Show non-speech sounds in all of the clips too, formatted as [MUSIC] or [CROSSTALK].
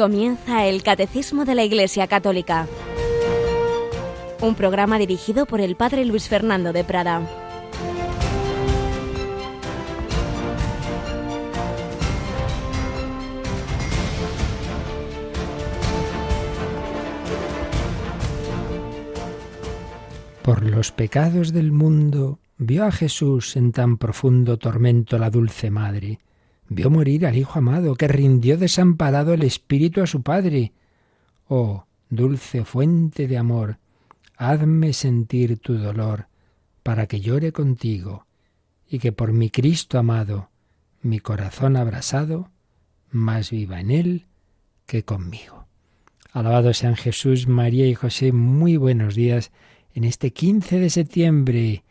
Comienza el Catecismo de la Iglesia Católica, un programa dirigido por el Padre Luis Fernando de Prada. Por los pecados del mundo vio a Jesús en tan profundo tormento la dulce madre vio morir al Hijo amado, que rindió desamparado el Espíritu a su Padre. Oh, dulce fuente de amor, hazme sentir tu dolor, para que llore contigo, y que por mi Cristo amado, mi corazón abrasado, más viva en él que conmigo. Alabado sean Jesús, María y José, muy buenos días en este 15 de septiembre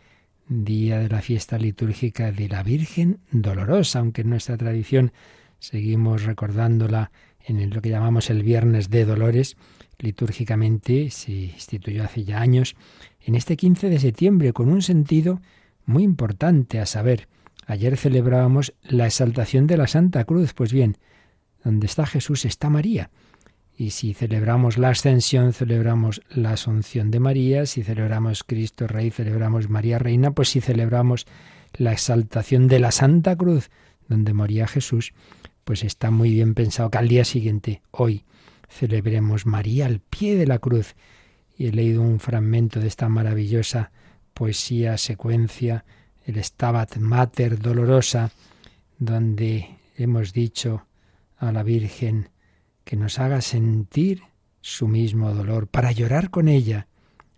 día de la fiesta litúrgica de la Virgen Dolorosa, aunque en nuestra tradición seguimos recordándola en lo que llamamos el Viernes de Dolores, litúrgicamente se instituyó hace ya años, en este 15 de septiembre, con un sentido muy importante, a saber, ayer celebrábamos la exaltación de la Santa Cruz, pues bien, donde está Jesús está María. Y si celebramos la ascensión, celebramos la asunción de María, si celebramos Cristo Rey, celebramos María Reina, pues si celebramos la exaltación de la Santa Cruz, donde moría Jesús, pues está muy bien pensado que al día siguiente, hoy, celebremos María al pie de la cruz. Y he leído un fragmento de esta maravillosa poesía, secuencia, el Stabat Mater Dolorosa, donde hemos dicho a la Virgen, que nos haga sentir su mismo dolor, para llorar con ella,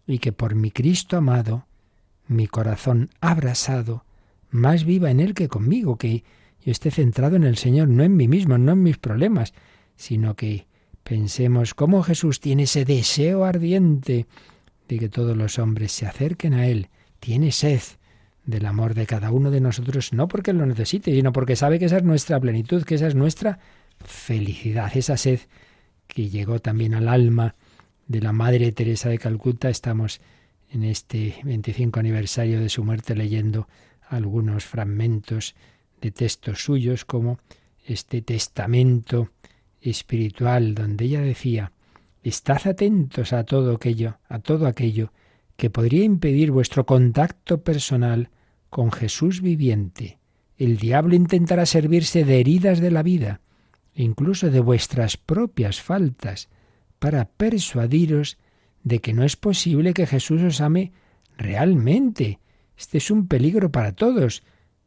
y que por mi Cristo amado, mi corazón abrasado, más viva en Él que conmigo, que yo esté centrado en el Señor, no en mí mismo, no en mis problemas, sino que pensemos cómo Jesús tiene ese deseo ardiente de que todos los hombres se acerquen a Él, tiene sed del amor de cada uno de nosotros, no porque lo necesite, sino porque sabe que esa es nuestra plenitud, que esa es nuestra felicidad, esa sed que llegó también al alma de la Madre Teresa de Calcuta. Estamos en este 25 aniversario de su muerte leyendo algunos fragmentos de textos suyos como este testamento espiritual donde ella decía, estad atentos a todo aquello, a todo aquello que podría impedir vuestro contacto personal con Jesús viviente. El diablo intentará servirse de heridas de la vida, incluso de vuestras propias faltas, para persuadiros de que no es posible que Jesús os ame realmente. Este es un peligro para todos,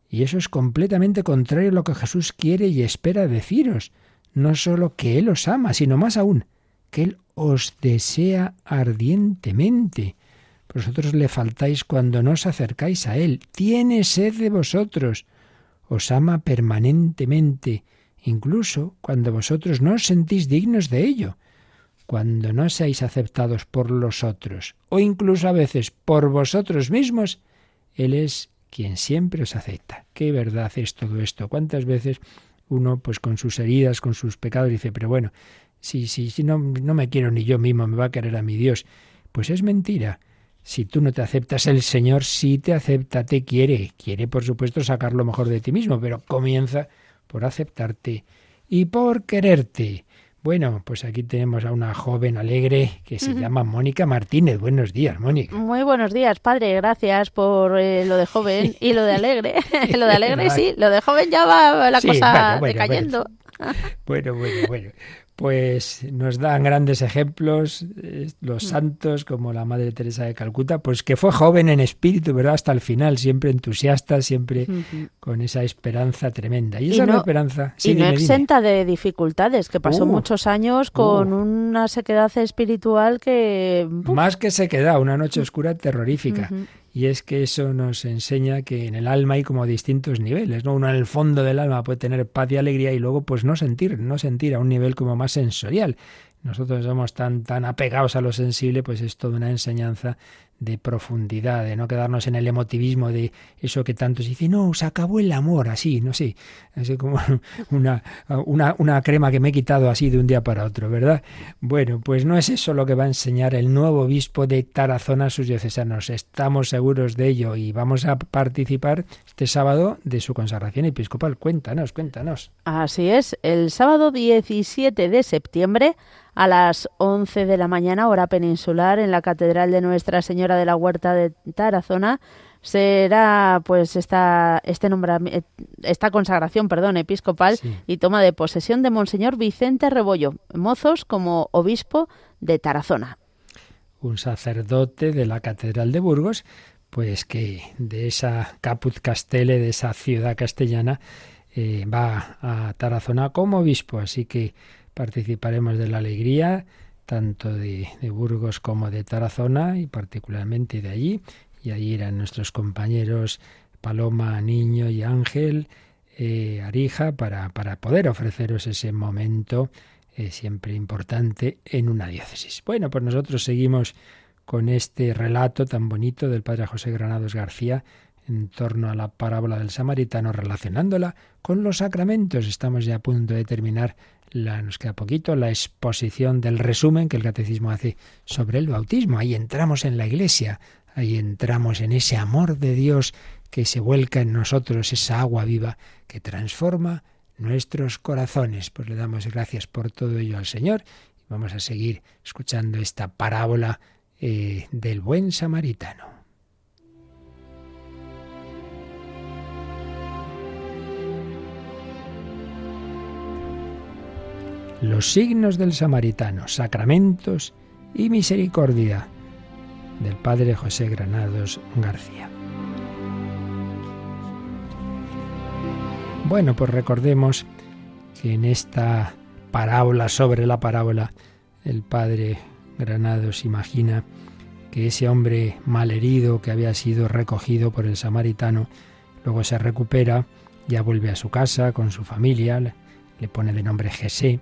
y eso es completamente contrario a lo que Jesús quiere y espera deciros. No sólo que Él os ama, sino más aún, que Él os desea ardientemente. Vosotros le faltáis cuando no os acercáis a Él. Tiene sed de vosotros. Os ama permanentemente incluso cuando vosotros no os sentís dignos de ello, cuando no seáis aceptados por los otros, o incluso a veces por vosotros mismos, Él es quien siempre os acepta. ¿Qué verdad es todo esto? ¿Cuántas veces uno, pues con sus heridas, con sus pecados, dice, pero bueno, si, si, si no, no me quiero ni yo mismo, me va a querer a mi Dios? Pues es mentira. Si tú no te aceptas, el Señor sí te acepta, te quiere. Quiere, por supuesto, sacar lo mejor de ti mismo, pero comienza por aceptarte y por quererte. Bueno, pues aquí tenemos a una joven alegre que se llama Mónica Martínez. Buenos días, Mónica. Muy buenos días, padre. Gracias por eh, lo de joven [LAUGHS] y lo de alegre. [LAUGHS] lo de alegre sí, lo de joven ya va la cosa decayendo. [LAUGHS] bueno, bueno, bueno pues nos dan grandes ejemplos eh, los mm. santos como la Madre Teresa de Calcuta, pues que fue joven en espíritu, ¿verdad? Hasta el final, siempre entusiasta, siempre con esa esperanza tremenda. Y, esa no, esperanza... y no exenta de dificultades, que pasó uh. muchos años con uh. una sequedad espiritual que... Más que sequedad, una noche oscura terrorífica. Y es que eso nos enseña que en el alma hay como distintos niveles, ¿no? Uno en el fondo del alma puede tener paz y alegría y luego pues no sentir, no sentir a un nivel como más sensorial. Nosotros somos tan, tan apegados a lo sensible, pues es toda una enseñanza de profundidad, de no quedarnos en el emotivismo de eso que tantos dicen, no, se acabó el amor, así, no sé, así como [LAUGHS] una, una, una, crema que me he quitado así de un día para otro, ¿verdad? Bueno, pues no es eso lo que va a enseñar el nuevo obispo de Tarazona a sus diocesanos, estamos seguros de ello y vamos a participar este sábado de su consagración episcopal. Cuéntanos, cuéntanos. Así es, el sábado 17 de septiembre a las 11 de la mañana, hora peninsular, en la Catedral de Nuestra Señora de la Huerta de Tarazona, será pues esta este esta consagración, perdón, episcopal y toma de posesión de Monseñor Vicente Rebollo, Mozos como obispo de Tarazona. Un sacerdote de la Catedral de Burgos, pues que de esa Caput Castelle, de esa ciudad castellana, eh, va a Tarazona como obispo, así que participaremos de la alegría tanto de, Burgos como de Tarazona y particularmente de allí. Y allí irán nuestros compañeros Paloma, Niño y Ángel, eh, Arija, para, para, poder ofreceros ese momento eh, siempre importante en una diócesis. Bueno, pues nosotros seguimos con este relato tan bonito del padre José Granados García en torno a la parábola del samaritano, relacionándola con los sacramentos. Estamos ya a punto de terminar nos queda poquito, la exposición del resumen que el catecismo hace sobre el bautismo. Ahí entramos en la iglesia, ahí entramos en ese amor de Dios que se vuelca en nosotros, esa agua viva que transforma nuestros corazones. Pues le damos gracias por todo ello al Señor y vamos a seguir escuchando esta parábola eh, del buen samaritano. Los signos del samaritano, sacramentos y misericordia del Padre José Granados García. Bueno, pues recordemos que en esta parábola sobre la parábola, el Padre Granados imagina que ese hombre malherido que había sido recogido por el samaritano, luego se recupera, ya vuelve a su casa con su familia, le pone de nombre Jesé,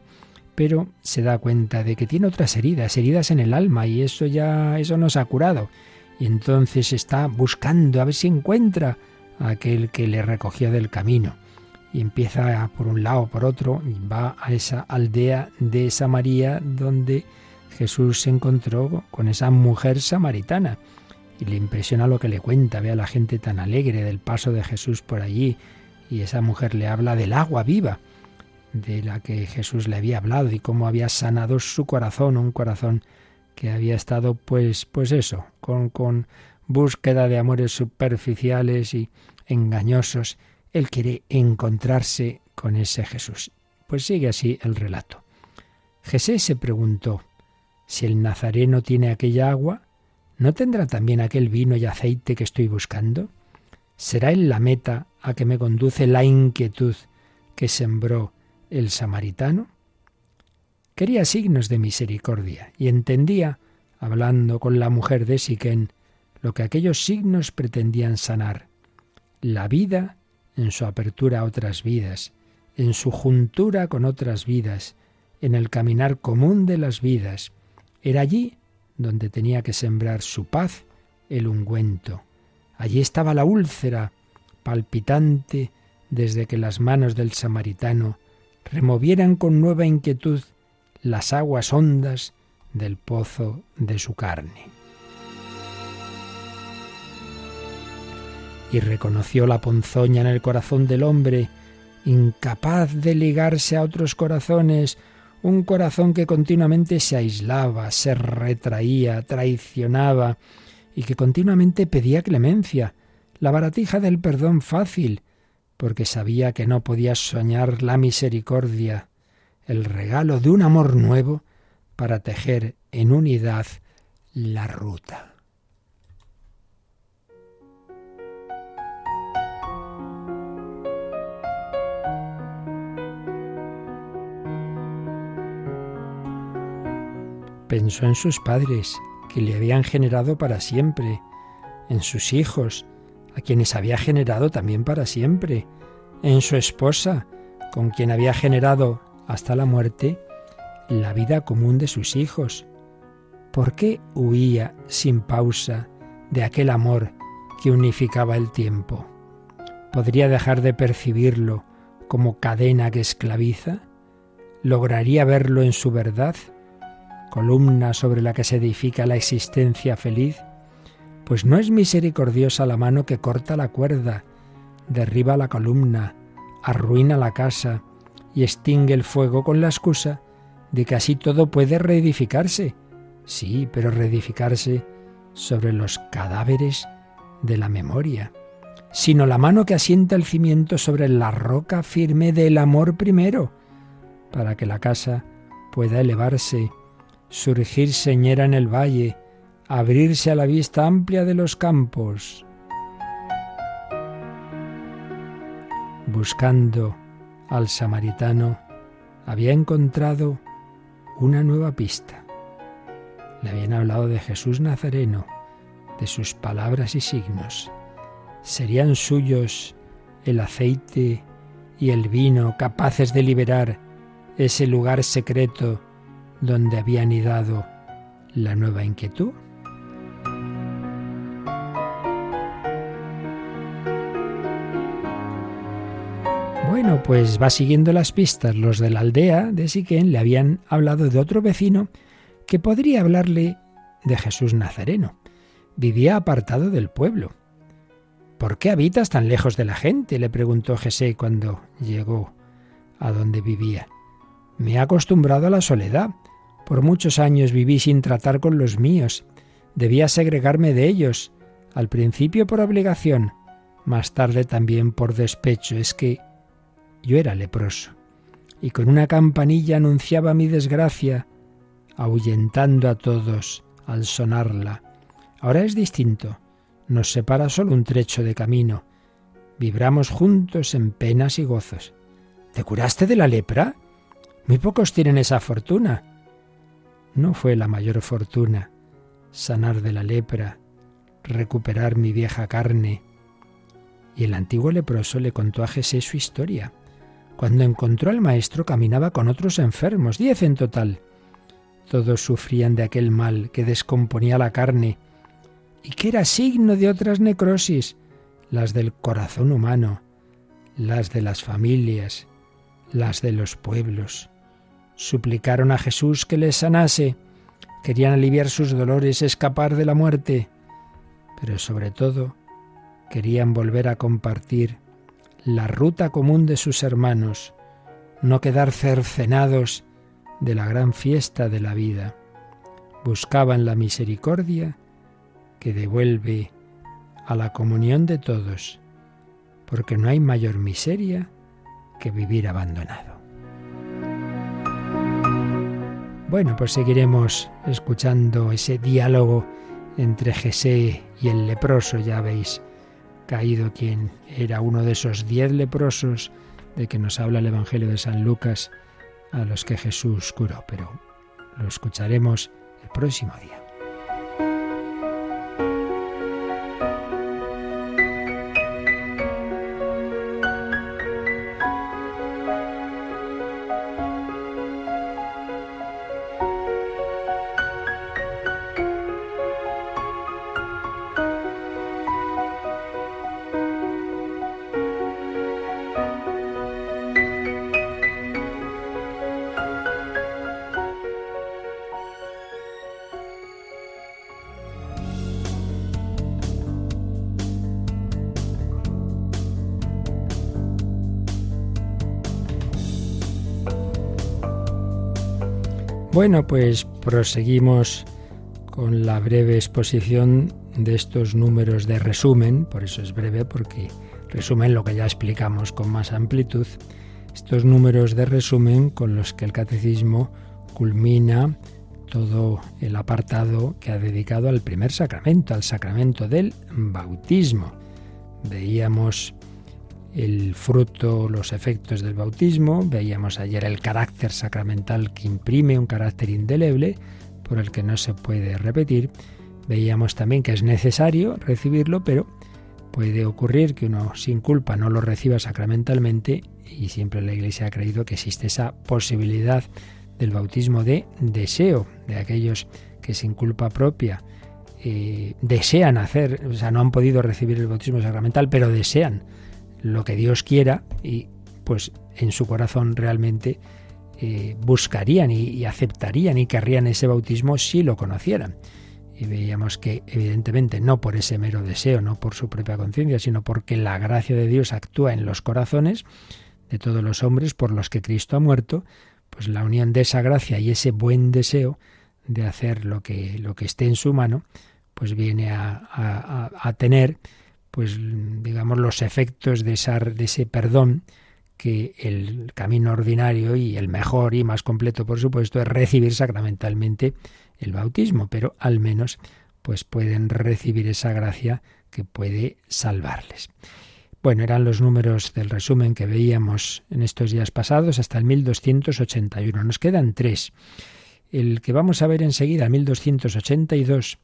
pero se da cuenta de que tiene otras heridas, heridas en el alma, y eso ya, eso no se ha curado. Y entonces está buscando a ver si encuentra a aquel que le recogió del camino. Y empieza por un lado, por otro, y va a esa aldea de Samaria donde Jesús se encontró con esa mujer samaritana. Y le impresiona lo que le cuenta, ve a la gente tan alegre del paso de Jesús por allí. Y esa mujer le habla del agua viva de la que Jesús le había hablado y cómo había sanado su corazón, un corazón que había estado pues pues eso, con con búsqueda de amores superficiales y engañosos. Él quiere encontrarse con ese Jesús. Pues sigue así el relato. Jesús se preguntó, si el Nazareno tiene aquella agua, ¿no tendrá también aquel vino y aceite que estoy buscando? ¿Será él la meta a que me conduce la inquietud que sembró el samaritano? Quería signos de misericordia y entendía, hablando con la mujer de Siquén, lo que aquellos signos pretendían sanar. La vida en su apertura a otras vidas, en su juntura con otras vidas, en el caminar común de las vidas. Era allí donde tenía que sembrar su paz el ungüento. Allí estaba la úlcera, palpitante desde que las manos del samaritano removieran con nueva inquietud las aguas hondas del pozo de su carne. Y reconoció la ponzoña en el corazón del hombre, incapaz de ligarse a otros corazones, un corazón que continuamente se aislaba, se retraía, traicionaba, y que continuamente pedía clemencia, la baratija del perdón fácil, porque sabía que no podía soñar la misericordia, el regalo de un amor nuevo para tejer en unidad la ruta. Pensó en sus padres, que le habían generado para siempre, en sus hijos, a quienes había generado también para siempre, en su esposa, con quien había generado hasta la muerte la vida común de sus hijos. ¿Por qué huía sin pausa de aquel amor que unificaba el tiempo? ¿Podría dejar de percibirlo como cadena que esclaviza? ¿Lograría verlo en su verdad? ¿Columna sobre la que se edifica la existencia feliz? Pues no es misericordiosa la mano que corta la cuerda, derriba la columna, arruina la casa y extingue el fuego con la excusa de que así todo puede reedificarse. Sí, pero reedificarse sobre los cadáveres de la memoria, sino la mano que asienta el cimiento sobre la roca firme del amor primero, para que la casa pueda elevarse, surgir señera en el valle, abrirse a la vista amplia de los campos. Buscando al samaritano, había encontrado una nueva pista. Le habían hablado de Jesús Nazareno, de sus palabras y signos. ¿Serían suyos el aceite y el vino capaces de liberar ese lugar secreto donde había anidado la nueva inquietud? Bueno, pues va siguiendo las pistas. Los de la aldea de Siquén le habían hablado de otro vecino que podría hablarle de Jesús Nazareno. Vivía apartado del pueblo. ¿Por qué habitas tan lejos de la gente? le preguntó Jesé cuando llegó a donde vivía. Me he acostumbrado a la soledad. Por muchos años viví sin tratar con los míos. Debía segregarme de ellos, al principio por obligación, más tarde también por despecho. Es que yo era leproso, y con una campanilla anunciaba mi desgracia, ahuyentando a todos al sonarla. Ahora es distinto, nos separa solo un trecho de camino. Vibramos juntos en penas y gozos. ¿Te curaste de la lepra? Muy pocos tienen esa fortuna. No fue la mayor fortuna sanar de la lepra, recuperar mi vieja carne. Y el antiguo leproso le contó a Jesús su historia. Cuando encontró al maestro caminaba con otros enfermos, diez en total. Todos sufrían de aquel mal que descomponía la carne y que era signo de otras necrosis, las del corazón humano, las de las familias, las de los pueblos. Suplicaron a Jesús que les sanase, querían aliviar sus dolores, escapar de la muerte, pero sobre todo querían volver a compartir la ruta común de sus hermanos, no quedar cercenados de la gran fiesta de la vida. Buscaban la misericordia que devuelve a la comunión de todos, porque no hay mayor miseria que vivir abandonado. Bueno, pues seguiremos escuchando ese diálogo entre Jesé y el leproso, ya veis caído quien era uno de esos diez leprosos de que nos habla el Evangelio de San Lucas, a los que Jesús curó, pero lo escucharemos el próximo día. Bueno, pues proseguimos con la breve exposición de estos números de resumen, por eso es breve, porque resumen lo que ya explicamos con más amplitud, estos números de resumen con los que el catecismo culmina todo el apartado que ha dedicado al primer sacramento, al sacramento del bautismo. Veíamos el fruto, los efectos del bautismo. Veíamos ayer el carácter sacramental que imprime un carácter indeleble por el que no se puede repetir. Veíamos también que es necesario recibirlo, pero puede ocurrir que uno sin culpa no lo reciba sacramentalmente y siempre la Iglesia ha creído que existe esa posibilidad del bautismo de deseo, de aquellos que sin culpa propia eh, desean hacer, o sea, no han podido recibir el bautismo sacramental, pero desean lo que Dios quiera y pues en su corazón realmente eh, buscarían y, aceptarían y querrían ese bautismo si lo conocieran. Y veíamos que evidentemente no por ese mero deseo, no por su propia conciencia, sino porque la gracia de Dios actúa en los corazones de todos los hombres por los que Cristo ha muerto, pues la unión de esa gracia y ese buen deseo de hacer lo que, lo que esté en su mano, pues viene a, a, tener, pues digamos, los efectos de, ese perdón que el camino ordinario y el mejor y más completo, por supuesto, es recibir sacramentalmente el bautismo, pero al menos pues pueden recibir esa gracia que puede salvarles. Bueno, eran los números del resumen que veíamos en estos días pasados hasta el 1281. Nos quedan tres. El que vamos a ver enseguida, 1282,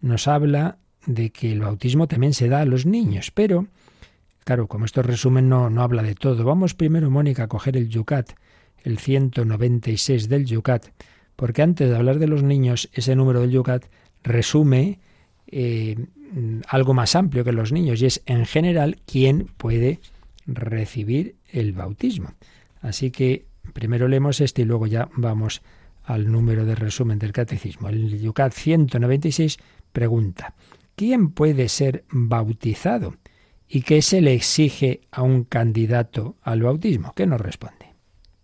nos habla de que el bautismo también se da a los niños, pero, claro, como esto resumen no, no habla de todo. Vamos primero, Mónica, a coger el Yucat, el 196 del Yucat, porque antes de hablar de los niños, ese número del Yucat resume eh, algo más amplio que los niños y es en general quién puede recibir el bautismo. Así que primero leemos este y luego ya vamos al número de resumen del catecismo. El Yucat 196 pregunta, ¿quién puede ser bautizado? ¿Y qué se le exige a un candidato al bautismo? ¿Qué nos responde?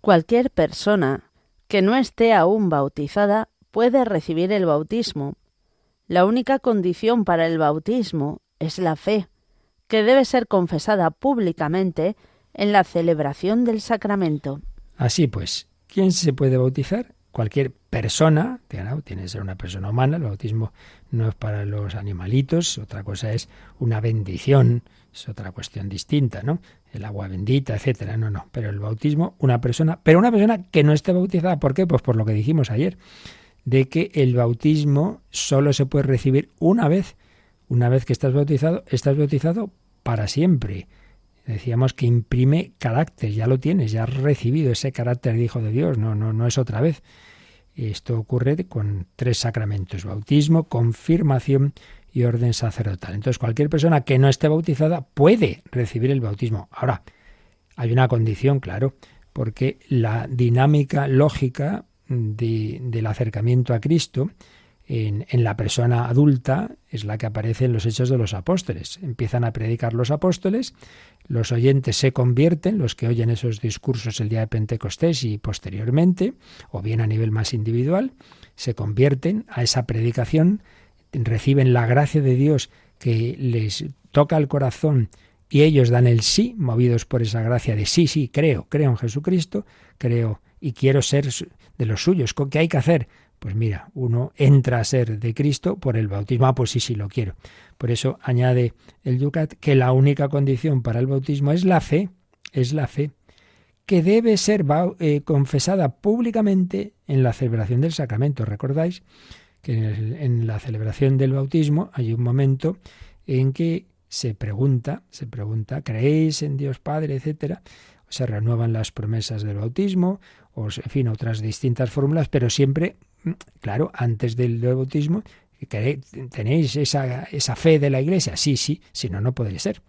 Cualquier persona que no esté aún bautizada puede recibir el bautismo. La única condición para el bautismo es la fe, que debe ser confesada públicamente en la celebración del sacramento. Así pues, ¿quién se puede bautizar? Cualquier persona, tiene que ser una persona humana, el bautismo no es para los animalitos, otra cosa es una bendición, es otra cuestión distinta, ¿no? El agua bendita, etcétera, no, no, pero el bautismo, una persona, pero una persona que no esté bautizada, ¿por qué? Pues por lo que dijimos ayer, de que el bautismo solo se puede recibir una vez. Una vez que estás bautizado, estás bautizado para siempre. Decíamos que imprime carácter, ya lo tienes, ya has recibido ese carácter de hijo de Dios, no, no, no es otra vez. Esto ocurre con tres sacramentos, bautismo, confirmación y orden sacerdotal. Entonces, cualquier persona que no esté bautizada puede recibir el bautismo. Ahora, hay una condición, claro, porque la dinámica lógica del acercamiento a Cristo en, la persona adulta es la que aparece en los hechos de los apóstoles. Empiezan a predicar los apóstoles, los oyentes se convierten, los que oyen esos discursos el día de Pentecostés y posteriormente, o bien a nivel más individual, se convierten a esa predicación reciben la gracia de Dios que les toca el corazón y ellos dan el sí, movidos por esa gracia de sí, sí, creo, creo en Jesucristo, creo y quiero ser de los suyos. ¿Qué hay que hacer? Pues mira, uno entra a ser de Cristo por el bautismo. Ah, pues sí, sí, lo quiero. Por eso añade el Yucat que la única condición para el bautismo es la fe, es la fe, que debe ser eh, confesada públicamente en la celebración del sacramento. ¿Recordáis? que en, la celebración del bautismo hay un momento en que se pregunta, se pregunta, ¿creéis en Dios Padre, etcétera? Se renuevan las promesas del bautismo, o en fin, otras distintas fórmulas, pero siempre, claro, antes del bautismo, ¿tenéis esa, esa fe de la Iglesia? Sí, sí, si no, no podría ser.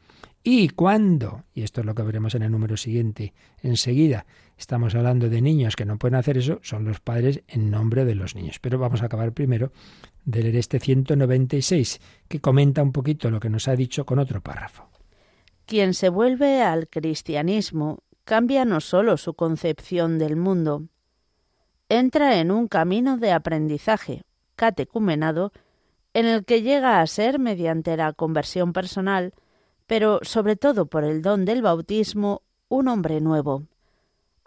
Y cuando, y esto es lo que veremos en el número siguiente enseguida, estamos hablando de niños que no pueden hacer eso, son los padres en nombre de los niños. Pero vamos a acabar primero de leer este 196, que comenta un poquito lo que nos ha dicho con otro párrafo. Quien se vuelve al cristianismo cambia no solo su concepción del mundo, entra en un camino de aprendizaje, catecumenado, en el que llega a ser, mediante la conversión personal, pero sobre todo por el don del bautismo, un hombre nuevo.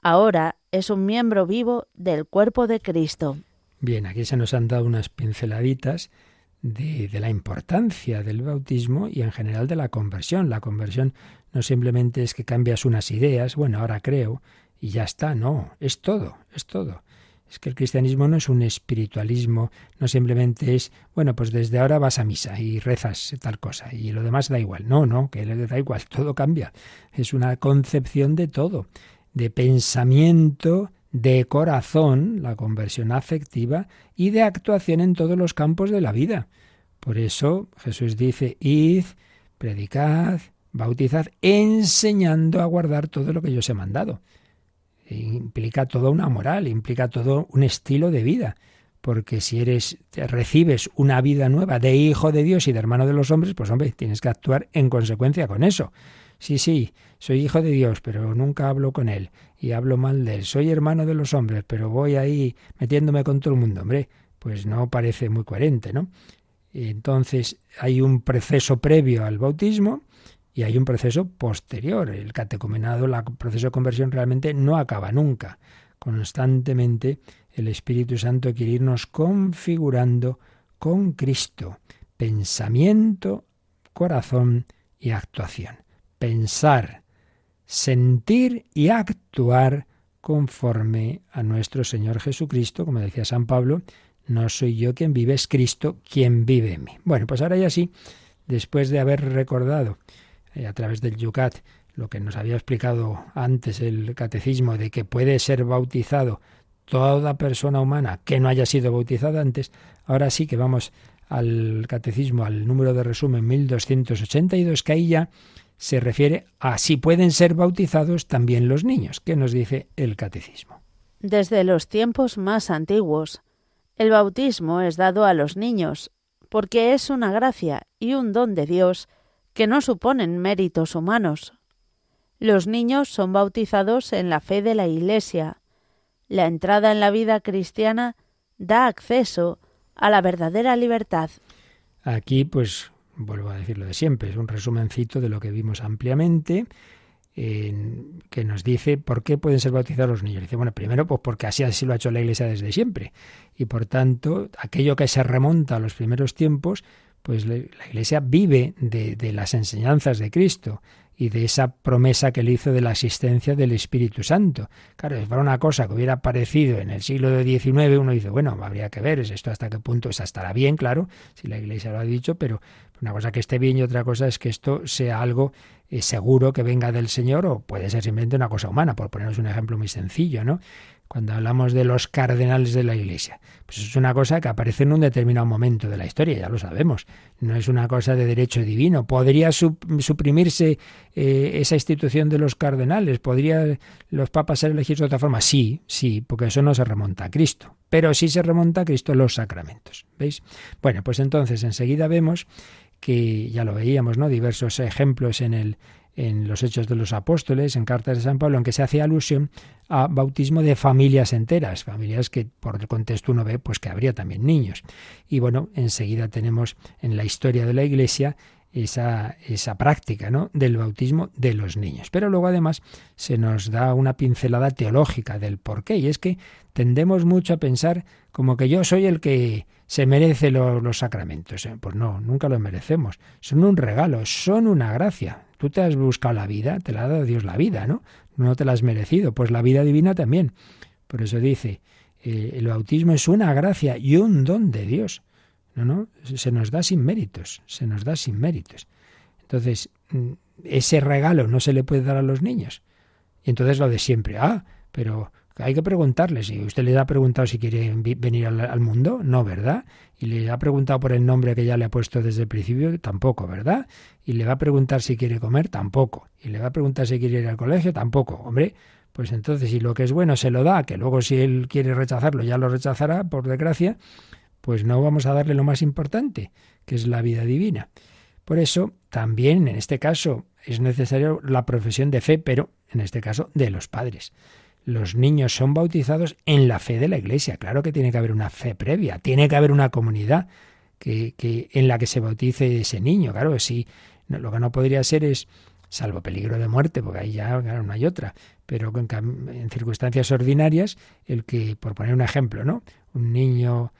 Ahora es un miembro vivo del cuerpo de Cristo. Bien, aquí se nos han dado unas pinceladitas de, de, la importancia del bautismo y en general de la conversión. La conversión no simplemente es que cambias unas ideas, bueno, ahora creo, y ya está, no, es todo, es todo. Es que el cristianismo no es un espiritualismo, no simplemente es, bueno, pues desde ahora vas a misa y rezas tal cosa y lo demás da igual. No, no, que le da igual, [LAUGHS] todo cambia. Es una concepción de todo, de pensamiento, de corazón, la conversión afectiva y de actuación en todos los campos de la vida. Por eso Jesús dice, id, predicad, bautizad, enseñando a guardar todo lo que yo os he mandado. Implica toda una moral, implica todo un estilo de vida porque si eres recibes una vida nueva de hijo de Dios y de hermano de los hombres, pues hombre, tienes que actuar en consecuencia con eso. Sí, sí, soy hijo de Dios, pero nunca hablo con él y hablo mal de él. Soy hermano de los hombres, pero voy ahí metiéndome con todo el mundo, hombre, pues no parece muy coherente, ¿no? Entonces hay un proceso previo al bautismo y hay un proceso posterior. El catecumenado, el proceso de conversión realmente no acaba nunca. Constantemente el Espíritu Santo quiere irnos configurando con Cristo, pensamiento, corazón y actuación. Pensar, sentir y actuar conforme a nuestro Señor Jesucristo, como decía San Pablo, no soy yo quien vive, es Cristo quien vive en mí. Bueno, pues ahora ya sí, después de haber recordado a través del Yucat lo que nos había explicado antes el catecismo de que puede ser bautizado toda persona humana que no haya sido bautizada antes, ahora sí que vamos al catecismo, al número de resumen 1282, que ahí ya se refiere a si pueden ser bautizados también los niños. ¿Qué nos dice el catecismo? Desde los tiempos más antiguos, el bautismo es dado a los niños, porque es una gracia y un don de Dios que no suponen méritos humanos. Los niños son bautizados en la fe de la Iglesia, la entrada en la vida cristiana da acceso a la verdadera libertad. Aquí, pues, vuelvo a decir lo de siempre, es un resumencito de lo que vimos ampliamente, que nos dice por qué pueden ser bautizados los niños. Dice, bueno, primero, pues porque así, así lo ha hecho la Iglesia desde siempre. Y por tanto, aquello que se remonta a los primeros tiempos, pues la Iglesia vive de, de las enseñanzas de Cristo y de esa promesa que le hizo de la asistencia del Espíritu Santo. Claro, si fuera una cosa que hubiera aparecido en el siglo XIX, uno dice, bueno, habría que ver, ¿es esto hasta qué punto? Esa estará bien, claro, si la Iglesia lo ha dicho, pero una cosa que esté bien y otra cosa es que esto sea algo eh, seguro que venga del Señor o puede ser simplemente una cosa humana, por ponernos un ejemplo muy sencillo, ¿no? Cuando hablamos de los cardenales de la Iglesia. Pues es una cosa que aparece en un determinado momento de la historia, ya lo sabemos. No es una cosa de derecho divino. ¿Podría suprimirse eh, esa institución de los cardenales? ¿Podría los papas ser elegidos de otra forma? Sí, sí, porque eso no se remonta a Cristo. Pero sí se remonta a Cristo los sacramentos. ¿Veis? Bueno, pues entonces enseguida vemos que ya lo veíamos, ¿no? Diversos ejemplos en el en los Hechos de los Apóstoles, en cartas de San Pablo, en que se hace alusión a bautismo de familias enteras, familias que por el contexto uno ve pues que habría también niños. Y bueno, enseguida tenemos en la historia de la Iglesia esa, esa práctica ¿no? del bautismo de los niños. Pero luego además se nos da una pincelada teológica del por qué, y es que tendemos mucho a pensar como que yo soy el que se merece los sacramentos. ¿eh? Pues no, nunca los merecemos. Son un regalo, son una gracia. Tú te has buscado la vida, te la ha dado Dios la vida, ¿no? No te la has merecido, pues la vida divina también. Por eso dice, eh, el bautismo es una gracia y un don de Dios. No, no, se nos da sin méritos, se nos da sin méritos. Entonces, mm, ese regalo no se le puede dar a los niños. Y entonces lo de siempre, ah, pero hay que preguntarles. ¿Y usted le ha preguntado si quiere venir al, mundo? No, ¿verdad? Y le ha preguntado por el nombre que ya le ha puesto desde el principio, tampoco, ¿verdad? Y le va a preguntar si quiere comer, tampoco. Y le va a preguntar si quiere ir al colegio, tampoco. Hombre, pues entonces si lo que es bueno se lo da, que luego si él quiere rechazarlo ya lo rechazará, por desgracia, pues no vamos a darle lo más importante, que es la vida divina. Por eso, también en este caso es necesario la profesión de fe, pero en este caso de los padres. Los niños son bautizados en la fe de la Iglesia. Claro que tiene que haber una fe previa, tiene que haber una comunidad que, en la que se bautice ese niño. Claro, sí, lo que no podría ser es, salvo peligro de muerte, porque ahí ya no hay otra, pero en circunstancias ordinarias, el que, por poner un ejemplo, ¿no? Un niño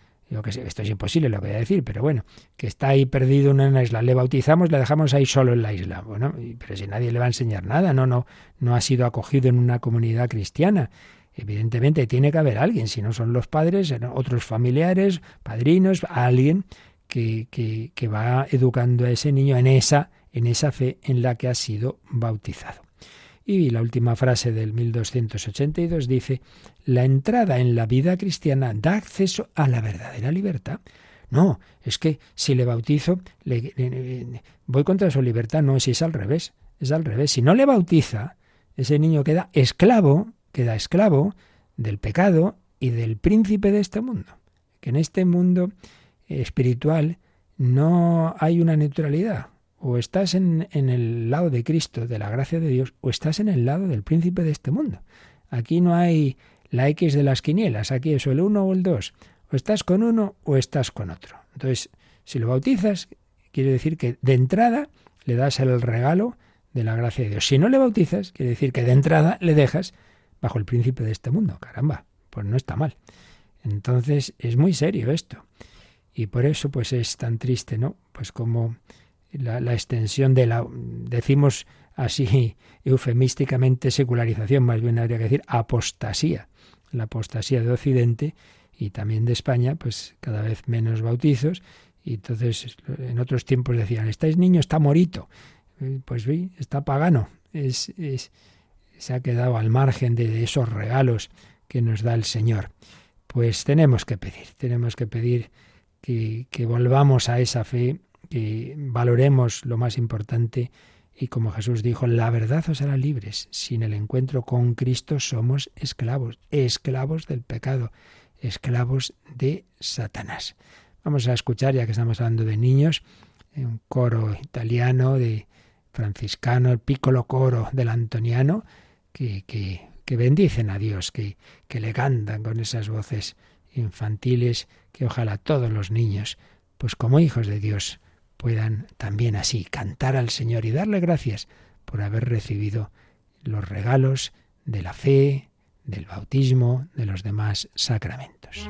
esto es imposible lo voy a decir, pero bueno, que está ahí perdido en una isla, le bautizamos, le dejamos ahí solo en la isla. Bueno, pero si nadie le va a enseñar nada, no, no, no ha sido acogido en una comunidad cristiana. Evidentemente tiene que haber alguien, si no son los padres, otros familiares, padrinos, alguien que, que, que va educando a ese niño en esa, en esa fe en la que ha sido bautizado. Y la última frase del 1282 dice, la entrada en la vida cristiana da acceso a la verdadera libertad. No, es que si le bautizo, le, voy contra su libertad. No, si es al revés, es al revés. Si no le bautiza, ese niño queda esclavo, queda esclavo del pecado y del príncipe de este mundo. Que en este mundo espiritual no hay una neutralidad. O estás en, en, el lado de Cristo, de la gracia de Dios, o estás en el lado del príncipe de este mundo. Aquí no hay la X de las quinielas, aquí es el uno o el dos. O estás con uno o estás con otro. Entonces, si lo bautizas, quiere decir que de entrada le das el regalo de la gracia de Dios. Si no le bautizas, quiere decir que de entrada le dejas bajo el príncipe de este mundo. Caramba, pues no está mal. Entonces, es muy serio esto. Y por eso pues es tan triste, ¿no? Pues como la extensión de la, decimos así [LAUGHS] eufemísticamente secularización, más bien habría que decir apostasía. La apostasía de Occidente y también de España, pues cada vez menos bautizos. Y entonces en otros tiempos decían, estáis niño, está morito. Eh, pues sí, está pagano. Es, es, se ha quedado al margen de esos regalos que nos da el Señor. Pues tenemos que pedir, tenemos que pedir que, volvamos a esa fe, que valoremos lo más importante y como Jesús dijo, la verdad os hará libres. Sin el encuentro con Cristo somos esclavos, esclavos del pecado, esclavos de Satanás. Vamos a escuchar, ya que estamos hablando de niños, un coro italiano de franciscano, el piccolo coro del antoniano, que, que, que bendicen a Dios, que, que le cantan con esas voces infantiles que ojalá todos los niños, pues como hijos de Dios, puedan también así cantar al Señor y darle gracias por haber recibido los regalos de la fe, del bautismo, de los demás sacramentos.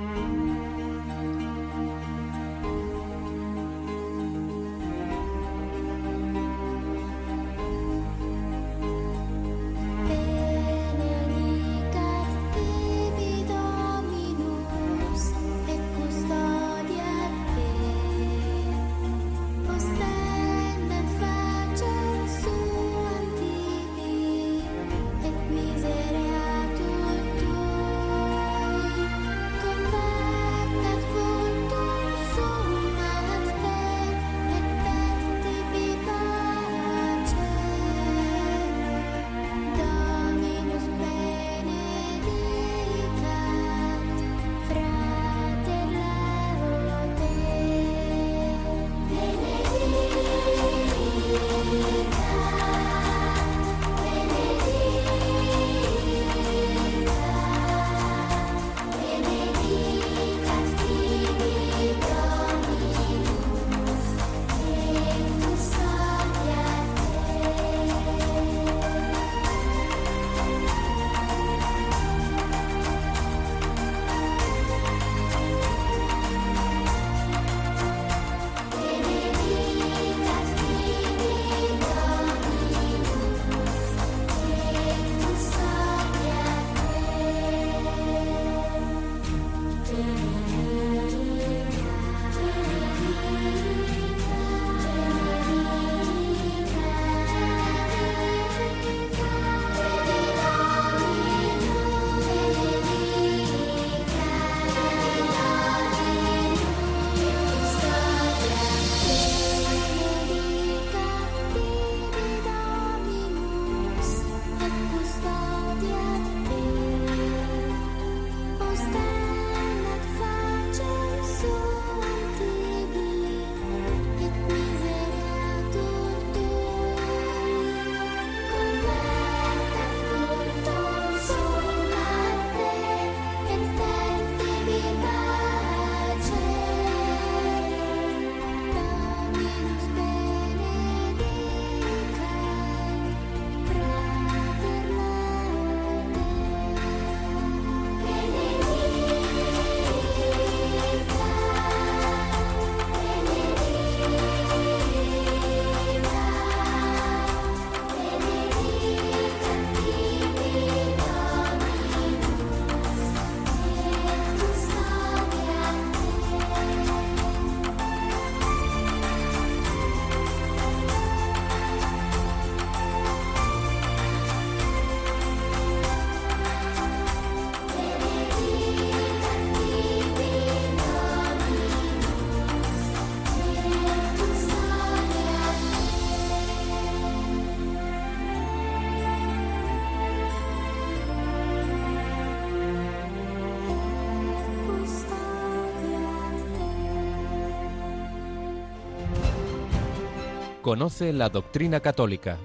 Conoce la doctrina católica.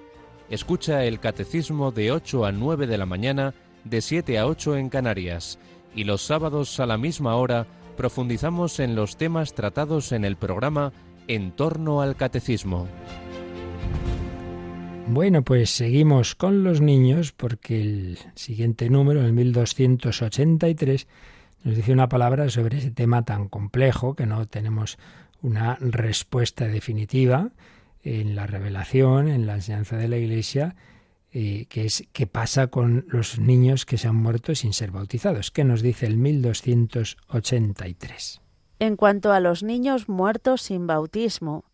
Escucha el catecismo de 8 a 9 de la mañana, de 7 a 8 en Canarias. Y los sábados a la misma hora profundizamos en los temas tratados en el programa En torno al catecismo. Bueno, pues seguimos con los niños porque el siguiente número, el 1283, nos dice una palabra sobre ese tema tan complejo que no tenemos una respuesta definitiva en la revelación, en la enseñanza de la Iglesia, eh, que es qué pasa con los niños que se han muerto sin ser bautizados. ¿Qué nos dice el 1283? En cuanto a los niños muertos sin bautismo,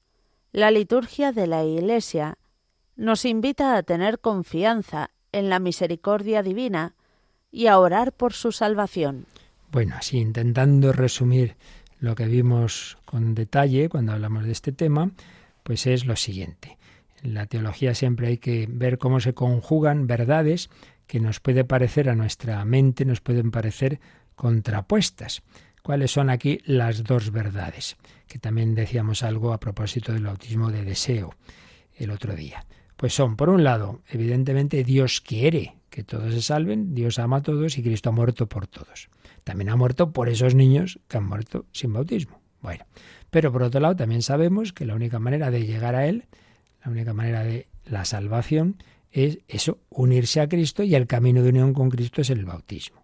la liturgia de la Iglesia nos invita a tener confianza en la misericordia divina y a orar por su salvación. Bueno, así intentando resumir lo que vimos con detalle cuando hablamos de este tema, pues es lo siguiente. En la teología siempre hay que ver cómo se conjugan verdades que nos puede parecer a nuestra mente, nos pueden parecer contrapuestas. ¿Cuáles son aquí las dos verdades? Que también decíamos algo a propósito del bautismo de deseo el otro día. Pues son, por un lado, evidentemente Dios quiere que todos se salven, Dios ama a todos y Cristo ha muerto por todos. También ha muerto por esos niños que han muerto sin bautismo. Bueno, pero por otro lado también sabemos que la única manera de llegar a Él, la única manera de la salvación, es eso, unirse a Cristo y el camino de unión con Cristo es el bautismo.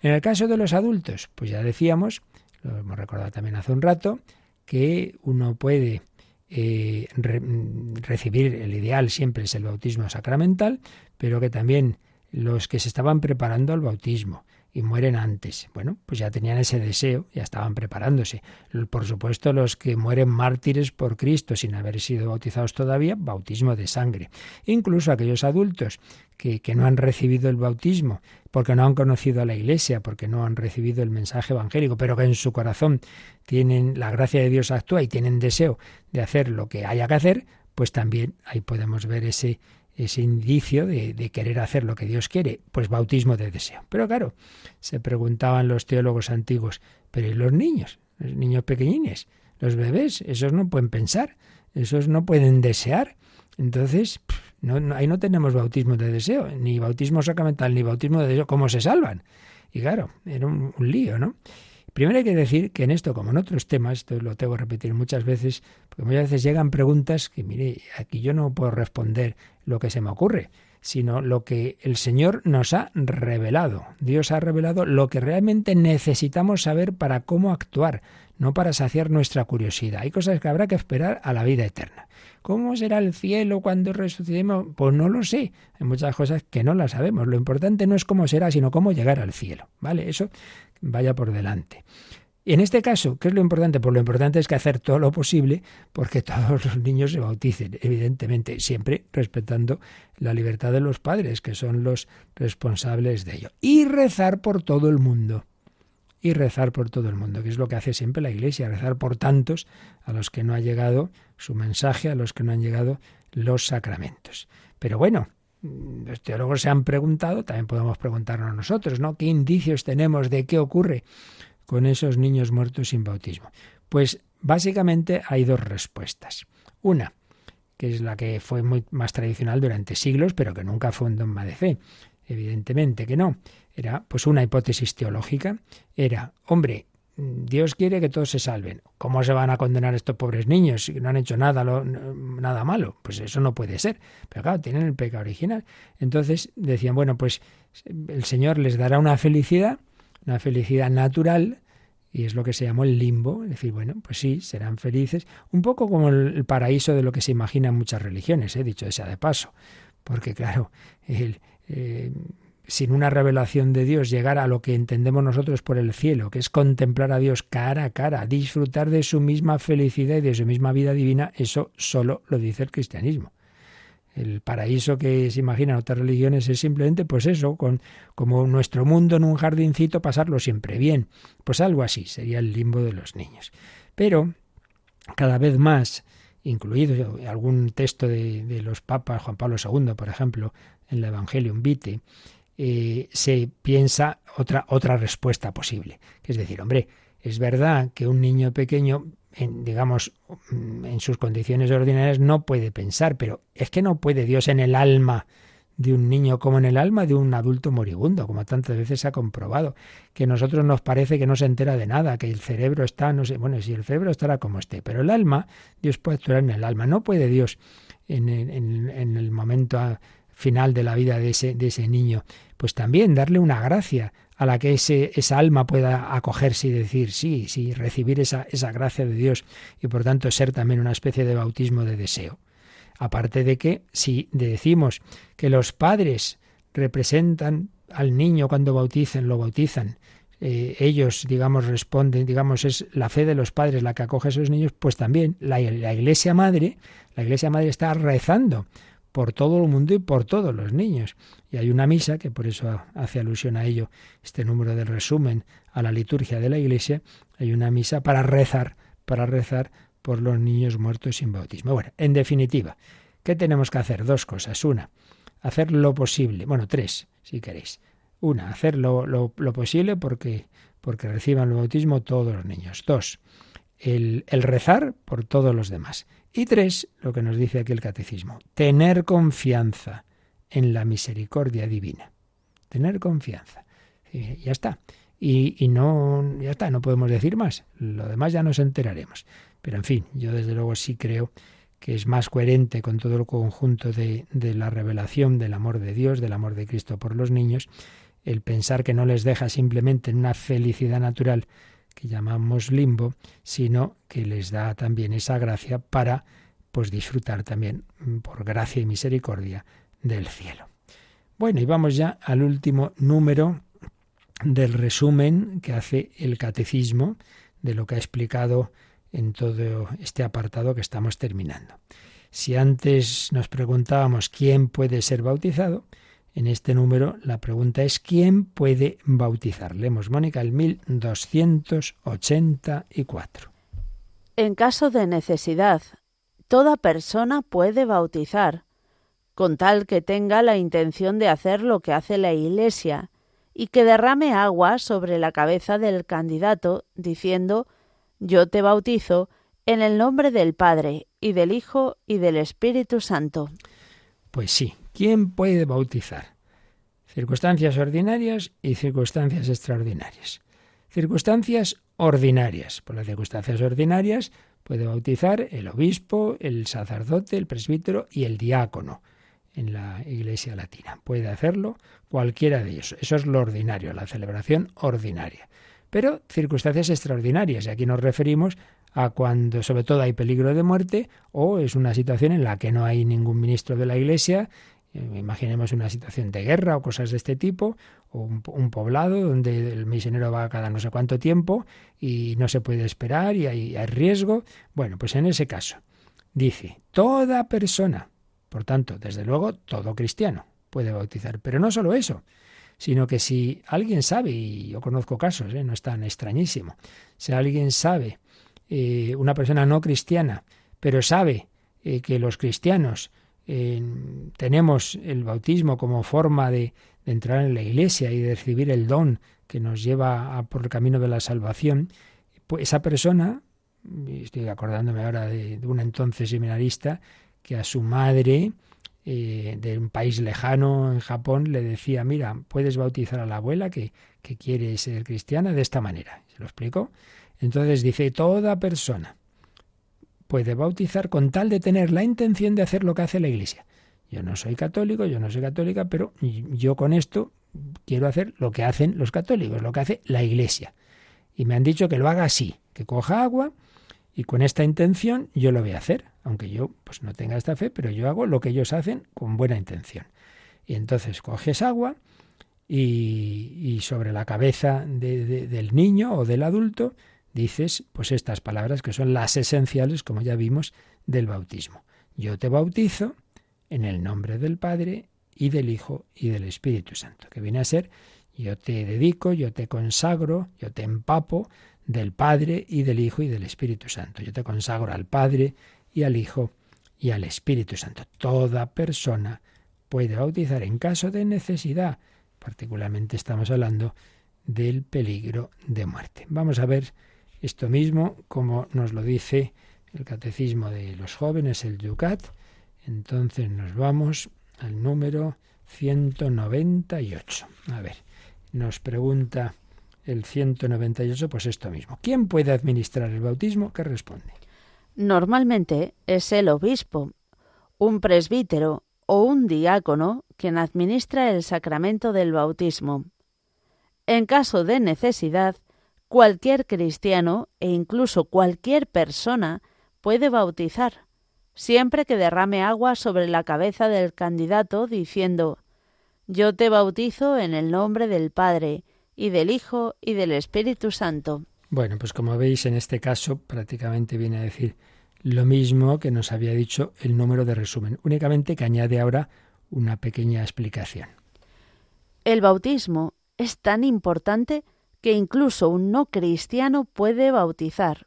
En el caso de los adultos, pues ya decíamos, lo hemos recordado también hace un rato, que uno puede eh, recibir el ideal siempre es el bautismo sacramental, pero que también los que se estaban preparando al bautismo, y mueren antes. Bueno, pues ya tenían ese deseo, ya estaban preparándose. Por supuesto, los que mueren mártires por Cristo sin haber sido bautizados todavía, bautismo de sangre. Incluso aquellos adultos que, que no han recibido el bautismo, porque no han conocido a la Iglesia, porque no han recibido el mensaje evangélico, pero que en su corazón tienen la gracia de Dios actúa y tienen deseo de hacer lo que haya que hacer, pues también ahí podemos ver ese ese indicio de, querer hacer lo que Dios quiere, pues bautismo de deseo. Pero claro, se preguntaban los teólogos antiguos, pero ¿y los niños? Los niños pequeñines, los bebés, esos no pueden pensar, esos no pueden desear. Entonces, no, ahí no tenemos bautismo de deseo, ni bautismo sacramental, ni bautismo de deseo. ¿Cómo se salvan? Y claro, era un lío, ¿no? Primero hay que decir que en esto, como en otros temas, esto lo tengo que repetir muchas veces, porque muchas veces llegan preguntas que, mire, aquí yo no puedo responder lo que se me ocurre, sino lo que el Señor nos ha revelado. Dios ha revelado lo que realmente necesitamos saber para cómo actuar, no para saciar nuestra curiosidad. Hay cosas que habrá que esperar a la vida eterna. ¿Cómo será el cielo cuando resucitemos? Pues no lo sé. Hay muchas cosas que no las sabemos. Lo importante no es cómo será, sino cómo llegar al cielo. ¿Vale? Eso vaya por delante. Y en este caso, ¿qué es lo importante? Pues lo importante es que hacer todo lo posible porque todos los niños se bauticen, evidentemente, siempre respetando la libertad de los padres, que son los responsables de ello. Y rezar por todo el mundo. Y rezar por todo el mundo, que es lo que hace siempre la Iglesia, rezar por tantos a los que no ha llegado su mensaje, a los que no han llegado los sacramentos. Pero bueno, los teólogos se han preguntado, también podemos preguntarnos nosotros, ¿no? ¿Qué indicios tenemos de qué ocurre con esos niños muertos sin bautismo? Pues básicamente hay dos respuestas. Una, que es la que fue muy más tradicional durante siglos, pero que nunca fue un dogma de fe. Evidentemente que no. Era pues una hipótesis teológica. Era, hombre, Dios quiere que todos se salven. ¿Cómo se van a condenar estos pobres niños si no han hecho nada, nada malo? Pues eso no puede ser. Pero claro, tienen el pecado original. Entonces decían, bueno, pues el Señor les dará una felicidad, una felicidad natural, y es lo que se llamó el limbo. Es decir, bueno, pues sí, serán felices. Un poco como el, paraíso de lo que se imagina en muchas religiones, ¿eh? dicho sea de paso. Porque claro, el, eh, sin una revelación de Dios, llegar a lo que entendemos nosotros por el cielo, que es contemplar a Dios cara a cara, disfrutar de su misma felicidad y de su misma vida divina, eso solo lo dice el cristianismo. El paraíso que se imaginan otras religiones es simplemente, pues eso, con, como nuestro mundo en un jardincito, pasarlo siempre bien. Pues algo así sería el limbo de los niños. Pero cada vez más, incluido algún texto de, los papas, Juan Pablo II, por ejemplo, en el Evangelium Vitae, eh, se piensa otra, otra respuesta posible. Es decir, hombre, es verdad que un niño pequeño en, digamos, mm, en sus condiciones ordinarias no puede pensar, pero es que no puede Dios en el alma de un niño como en el alma de un adulto moribundo, como tantas veces se ha comprobado, que a nosotros nos parece que no se entera de nada, que el cerebro está, no sé, bueno, si el cerebro estará como esté, pero el alma, Dios puede actuar en el alma, no puede Dios en, en el momento final de la vida de ese, de ese niño, pues también darle una gracia a la que ese, esa alma pueda acogerse y decir sí, sí, recibir esa, esa gracia de Dios y por tanto ser también una especie de bautismo de deseo. Aparte de que si decimos que los padres representan al niño cuando bautizan, lo bautizan, eh, ellos, digamos, responden, digamos, es la fe de los padres la que acoge a esos niños, pues también la, la Iglesia Madre, la Iglesia Madre está rezando por todo el mundo y por todos los niños. Y hay una misa, que por eso hace alusión a ello este número del resumen a la liturgia de la Iglesia, hay una misa para rezar, para rezar por los niños muertos sin bautismo. Bueno, en definitiva, ¿qué tenemos que hacer? Dos cosas. Una, hacer lo posible, bueno, tres, si queréis. Una, hacer lo, lo, posible porque, porque reciban el bautismo todos los niños. Dos, el, rezar por todos los demás. Y tres, lo que nos dice aquí el catecismo, tener confianza en la misericordia divina. Tener confianza. Ya está. Y, y, no, ya está, no podemos decir más. Lo demás ya nos enteraremos. Pero en fin, yo desde luego sí creo que es más coherente con todo el conjunto de, de la revelación del amor de Dios, del amor de Cristo por los niños, el pensar que no les deja simplemente en una felicidad natural que llamamos limbo, sino que les da también esa gracia para pues disfrutar también mm, por gracia y misericordia del cielo. Bueno, y vamos ya al último número del resumen que hace el catecismo de lo que ha explicado en todo este apartado que estamos terminando. Si antes nos preguntábamos quién puede ser bautizado, en este número la pregunta es ¿quién puede bautizar? Leemos Mónica el 1284. En caso de necesidad, toda persona puede bautizar, con tal que tenga la intención de hacer lo que hace la Iglesia y que derrame agua sobre la cabeza del candidato, diciendo Yo te bautizo en el nombre del Padre y del Hijo y del Espíritu Santo. Pues sí, ¿Quién puede bautizar? Circunstancias ordinarias y circunstancias extraordinarias. Circunstancias ordinarias. Por las circunstancias ordinarias puede bautizar el obispo, el sacerdote, el presbítero y el diácono en la Iglesia Latina. Puede hacerlo cualquiera de ellos. Eso es lo ordinario, la celebración ordinaria. Pero circunstancias extraordinarias, y aquí nos referimos a cuando sobre todo hay peligro de muerte o es una situación en la que no hay ningún ministro de la Iglesia imaginemos una situación de guerra o cosas de este tipo, o un, poblado donde el misionero va cada no sé cuánto tiempo y no se puede esperar y hay, hay riesgo. Bueno, pues en ese caso, dice, toda persona, por tanto, desde luego, todo cristiano puede bautizar. Pero no solo eso, sino que si alguien sabe, y yo conozco casos, ¿eh? no es tan extrañísimo, si alguien sabe, eh, una persona no cristiana, pero sabe que los cristianos tenemos el bautismo como forma de, entrar en la iglesia y de recibir el don que nos lleva por el camino de la salvación, pues esa persona, estoy acordándome ahora de, un entonces seminarista, que a su madre eh, de un país lejano en Japón le decía, mira, puedes bautizar a la abuela que, que quiere ser cristiana de esta manera. ¿Se lo explico? Entonces dice, toda persona puede bautizar con tal de tener la intención de hacer lo que hace la Iglesia. Yo no soy católico, yo no soy católica, pero yo con esto quiero hacer lo que hacen los católicos, lo que hace la Iglesia. Y me han dicho que lo haga así, que coja agua y con esta intención yo lo voy a hacer, aunque yo pues no tenga esta fe, pero yo hago lo que ellos hacen con buena intención. Y entonces coges agua y, sobre la cabeza del niño o del adulto dices pues estas palabras que son las esenciales, como ya vimos, del bautismo. Yo te bautizo en el nombre del Padre y del Hijo y del Espíritu Santo, que viene a ser yo te dedico, yo te consagro, yo te empapo del Padre y del Hijo y del Espíritu Santo. Yo te consagro al Padre y al Hijo y al Espíritu Santo. Toda persona puede bautizar en caso de necesidad. Particularmente estamos hablando del peligro de muerte. Vamos a ver Esto mismo, como nos lo dice el Catecismo de los Jóvenes, el Yucat, entonces nos vamos al número 198. A ver, nos pregunta el 198, pues esto mismo. ¿Quién puede administrar el bautismo? ¿Qué responde? Normalmente es el obispo, un presbítero o un diácono quien administra el sacramento del bautismo. En caso de necesidad, cualquier cristiano e incluso cualquier persona puede bautizar, siempre que derrame agua sobre la cabeza del candidato diciendo Yo te bautizo en el nombre del Padre, y del Hijo, y del Espíritu Santo. Bueno, pues como veis, en este caso prácticamente viene a decir lo mismo que nos había dicho el número de resumen, únicamente que añade ahora una pequeña explicación. El bautismo es tan importante que incluso un no cristiano puede bautizar.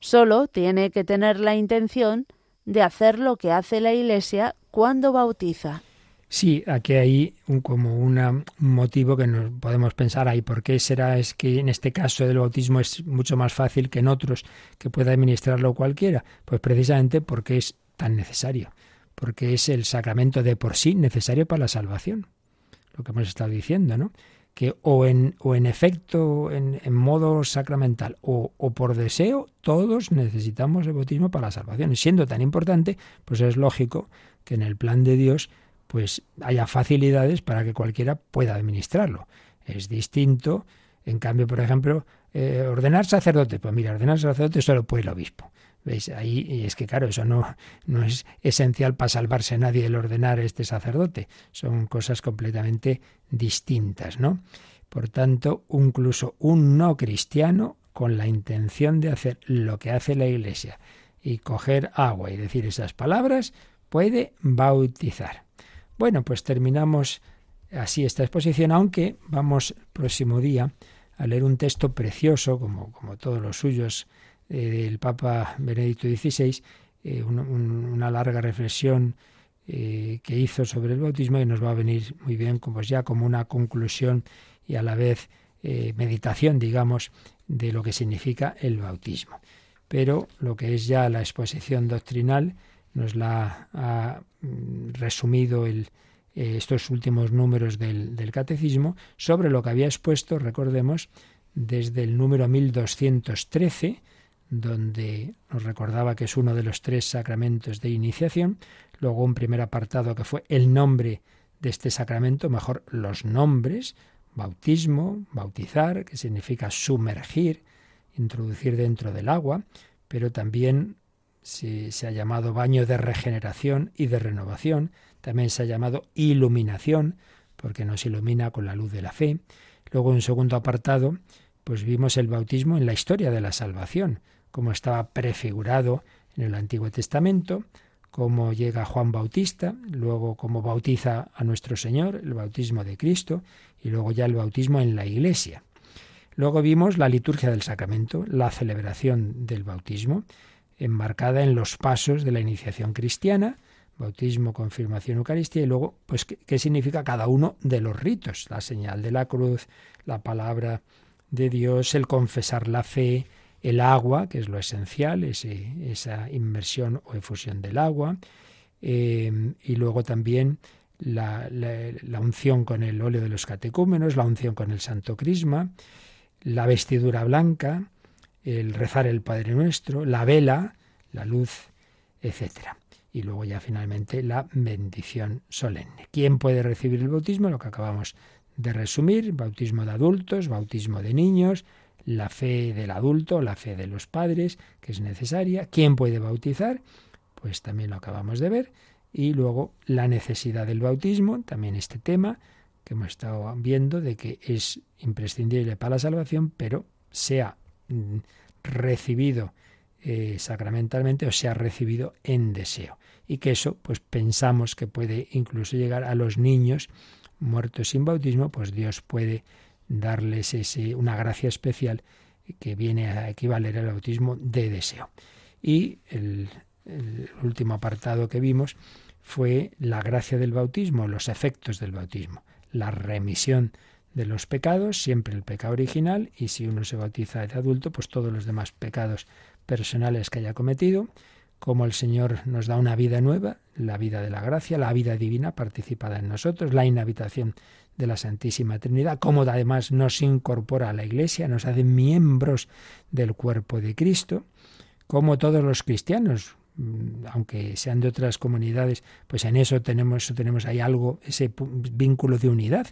Solo tiene que tener la intención de hacer lo que hace la Iglesia cuando bautiza. Sí, aquí hay un, como un motivo que nos podemos pensar, ahí ¿por qué será? Es que en este caso del bautismo es mucho más fácil que en otros que pueda administrarlo cualquiera. Pues precisamente porque es tan necesario, porque es el sacramento de por sí necesario para la salvación, lo que hemos estado diciendo, ¿no? Que o en, o en efecto, en, en modo sacramental, o, o, por deseo, todos necesitamos el bautismo para la salvación. Y siendo tan importante, pues es lógico que en el plan de Dios pues haya facilidades para que cualquiera pueda administrarlo. Es distinto, en cambio, por ejemplo, eh, ordenar sacerdote, pues mira, ordenar sacerdote solo puede el obispo. ¿Veis? Ahí, y es que claro, eso no, no es esencial para salvarse nadie el ordenar este sacerdote. Son cosas completamente distintas, ¿no? Por tanto, incluso un no cristiano, con la intención de hacer lo que hace la Iglesia y coger agua y decir esas palabras, puede bautizar. Bueno, pues terminamos así esta exposición, aunque vamos el próximo día a leer un texto precioso, como, como todos los suyos, eh, del Papa Benedicto XVI, eh, una larga reflexión eh, que hizo sobre el bautismo y nos va a venir muy bien como ya como una conclusión y a la vez meditación, digamos, de lo que significa el bautismo. Pero lo que es ya la exposición doctrinal nos la ha mm, resumido el, estos últimos números del, del, catecismo sobre lo que había expuesto, recordemos, desde el número 1213, donde nos recordaba que es uno de los tres sacramentos de iniciación, luego un primer apartado que fue el nombre de este sacramento, mejor los nombres, bautismo, bautizar, que significa sumergir, introducir dentro del agua, pero también se, se, ha llamado baño de regeneración y de renovación, también se ha llamado iluminación, porque nos ilumina con la luz de la fe. Luego, un segundo apartado, pues vimos el bautismo en la historia de la salvación, como estaba prefigurado en el Antiguo Testamento, cómo llega Juan Bautista, luego cómo bautiza a nuestro Señor, el bautismo de Cristo, y luego ya el bautismo en la Iglesia. Luego vimos la liturgia del sacramento, la celebración del bautismo, enmarcada en los pasos de la iniciación cristiana, bautismo, confirmación, Eucaristía, y luego, pues, ¿qué, qué significa cada uno de los ritos? La señal de la cruz, la palabra de Dios, el confesar la fe, el agua, que es lo esencial, esa inmersión o efusión del agua, eh, y luego también la, la, la, unción con el óleo de los catecúmenos, la unción con el santo crisma, la vestidura blanca, el rezar el Padre Nuestro, la vela, la luz, etc. Y luego ya finalmente la bendición solemne. ¿Quién puede recibir el bautismo? Lo que acabamos de resumir, bautismo de adultos, bautismo de niños, la fe del adulto, la fe de los padres, que es necesaria. ¿Quién puede bautizar? Pues también lo acabamos de ver. Y luego la necesidad del bautismo, también este tema que hemos estado viendo de que es imprescindible para la salvación, pero sea mm, recibido eh, sacramentalmente o sea recibido en deseo. Y que eso, pues pensamos que puede incluso llegar a los niños muertos sin bautismo, pues Dios puede darles ese, una gracia especial que viene a equivaler al bautismo de deseo. Y el, último apartado que vimos fue la gracia del bautismo, los efectos del bautismo, la remisión de los pecados, siempre el pecado original, y si uno se bautiza de adulto, pues todos los demás pecados personales que haya cometido, como el Señor nos da una vida nueva, la vida de la gracia, la vida divina participada en nosotros, la inhabitación de la Santísima Trinidad, como además nos incorpora a la Iglesia, nos hace miembros del cuerpo de Cristo, como todos los cristianos, mm, aunque sean de otras comunidades, pues en eso tenemos, tenemos ahí algo, ese vínculo de unidad.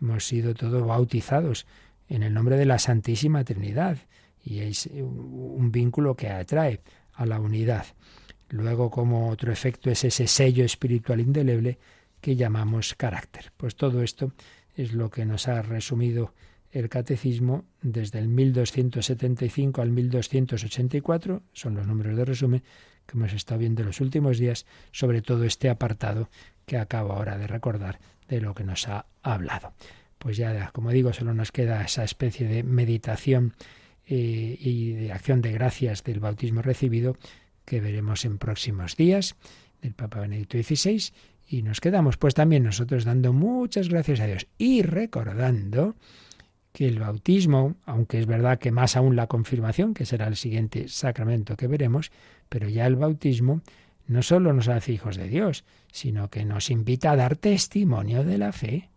Hemos sido todos bautizados en el nombre de la Santísima Trinidad y es un vínculo que atrae a la unidad. Luego, como otro efecto, es ese sello espiritual indeleble que llamamos carácter. Pues todo esto es lo que nos ha resumido el catecismo desde el 1275 al 1284, son los números de resumen que hemos estado viendo en los últimos días sobre todo este apartado que acabo ahora de recordar de lo que nos ha hablado. Pues ya, como digo, solo nos queda esa especie de meditación eh, y de acción de gracias del bautismo recibido que veremos en próximos días del Papa Benedicto XVI y nos quedamos pues también nosotros dando muchas gracias a Dios y recordando que el bautismo, aunque es verdad que más aún la confirmación, que será el siguiente sacramento que veremos, pero ya el bautismo no solo nos hace hijos de Dios, sino que nos invita a dar testimonio de la fe.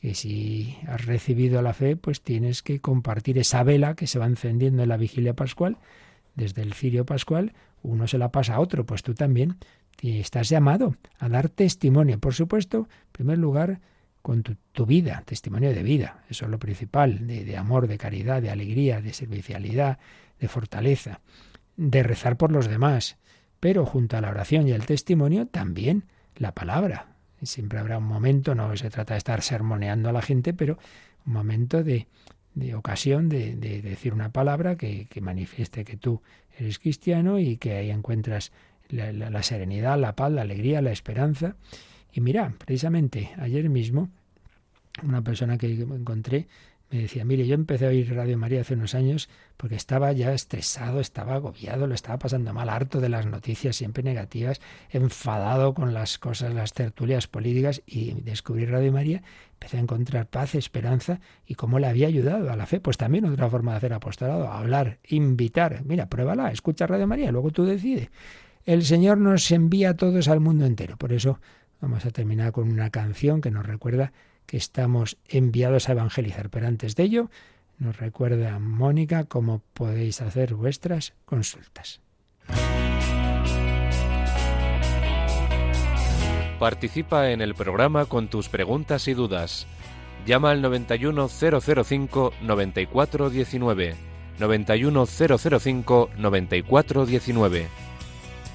Que si has recibido la fe, pues tienes que compartir esa vela que se va encendiendo en la vigilia pascual, desde el cirio pascual, uno se la pasa a otro, pues tú también y estás llamado a dar testimonio, por supuesto, en primer lugar, con tu, vida, testimonio de vida, eso es lo principal, de, de amor, de caridad, de alegría, de servicialidad, de fortaleza, de rezar por los demás, pero junto a la oración y el testimonio también la palabra. Siempre habrá un momento, no se trata de estar sermoneando a la gente, pero un momento de, de ocasión de, de, decir una palabra que, que manifieste que tú eres cristiano y que ahí encuentras la, serenidad, la paz, la alegría, la esperanza. Y mira, precisamente ayer mismo, una persona que encontré me decía, mire, yo empecé a oír Radio María hace unos años porque estaba ya estresado, estaba agobiado, lo estaba pasando mal, harto de las noticias siempre negativas, enfadado con las cosas, las tertulias políticas y descubrí Radio María, empecé a encontrar paz, esperanza y cómo le había ayudado a la fe. Pues también otra forma de hacer apostolado, hablar, invitar. Mira, pruébala, escucha Radio María, luego tú decides. El Señor nos envía a todos al mundo entero. Por eso vamos a terminar con una canción que nos recuerda que estamos enviados a evangelizar. Pero antes de ello, nos recuerda Mónica cómo podéis hacer vuestras consultas. Participa en el programa con tus preguntas y dudas. Llama al 91005 9419.